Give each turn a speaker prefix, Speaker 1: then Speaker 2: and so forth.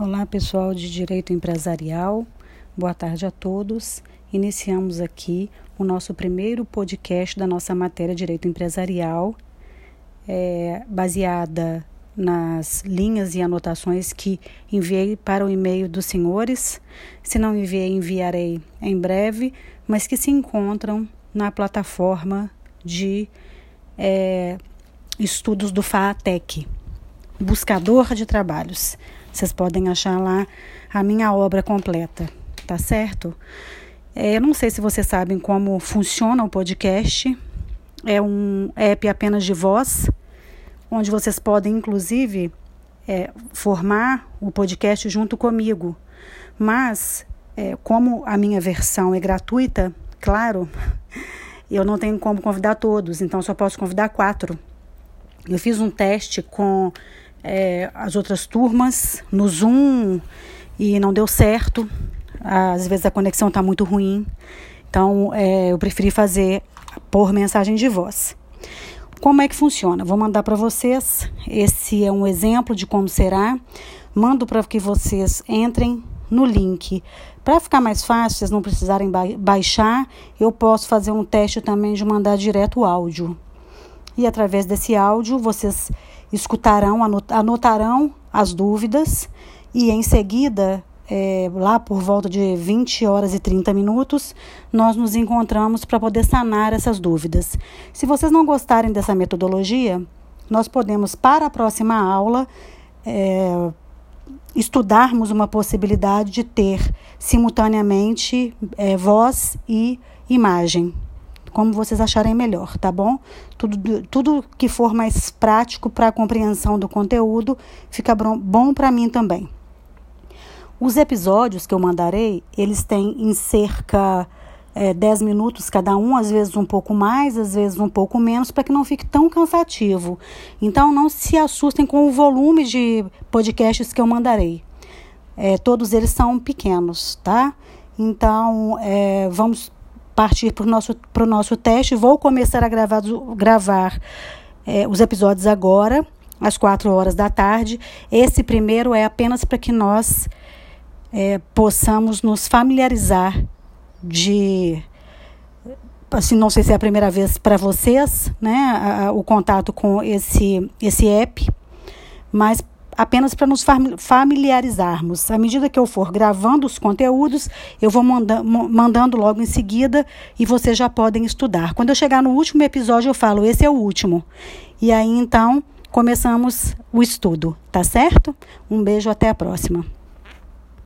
Speaker 1: Olá, pessoal de Direito Empresarial. Boa tarde a todos. Iniciamos aqui o nosso primeiro podcast da nossa matéria Direito Empresarial, é, baseada nas linhas e anotações que enviei para o e-mail dos senhores. Se não enviei, enviarei em breve, mas que se encontram na plataforma de é, estudos do FATEC, Buscador de Trabalhos. Vocês podem achar lá a minha obra completa, tá certo? É, eu não sei se vocês sabem como funciona o podcast. É um app apenas de voz, onde vocês podem, inclusive, é, formar o podcast junto comigo. Mas, é, como a minha versão é gratuita, claro, eu não tenho como convidar todos, então só posso convidar quatro. Eu fiz um teste com é, as outras turmas no Zoom e não deu certo. Às vezes a conexão está muito ruim. Então é, eu preferi fazer por mensagem de voz. Como é que funciona? Vou mandar para vocês. Esse é um exemplo de como será. Mando para que vocês entrem no link. Para ficar mais fácil, vocês não precisarem ba baixar, eu posso fazer um teste também de mandar direto o áudio. E através desse áudio, vocês escutarão, anotarão as dúvidas e em seguida, é, lá por volta de 20 horas e 30 minutos, nós nos encontramos para poder sanar essas dúvidas. Se vocês não gostarem dessa metodologia, nós podemos, para a próxima aula, é, estudarmos uma possibilidade de ter simultaneamente é, voz e imagem como vocês acharem melhor, tá bom? Tudo, tudo que for mais prático para a compreensão do conteúdo fica bom para mim também. Os episódios que eu mandarei, eles têm em cerca é, 10 minutos cada um, às vezes um pouco mais, às vezes um pouco menos, para que não fique tão cansativo. Então, não se assustem com o volume de podcasts que eu mandarei. É, todos eles são pequenos, tá? Então, é, vamos partir para o nosso, nosso teste. Vou começar a gravar, gravar é, os episódios agora, às quatro horas da tarde. Esse primeiro é apenas para que nós é, possamos nos familiarizar de assim, não sei se é a primeira vez para vocês, né, a, a, o contato com esse esse app, mas apenas para nos familiarizarmos. À medida que eu for gravando os conteúdos, eu vou manda mandando logo em seguida e vocês já podem estudar. Quando eu chegar no último episódio, eu falo: esse é o último. E aí então começamos o estudo, tá certo? Um beijo, até a próxima.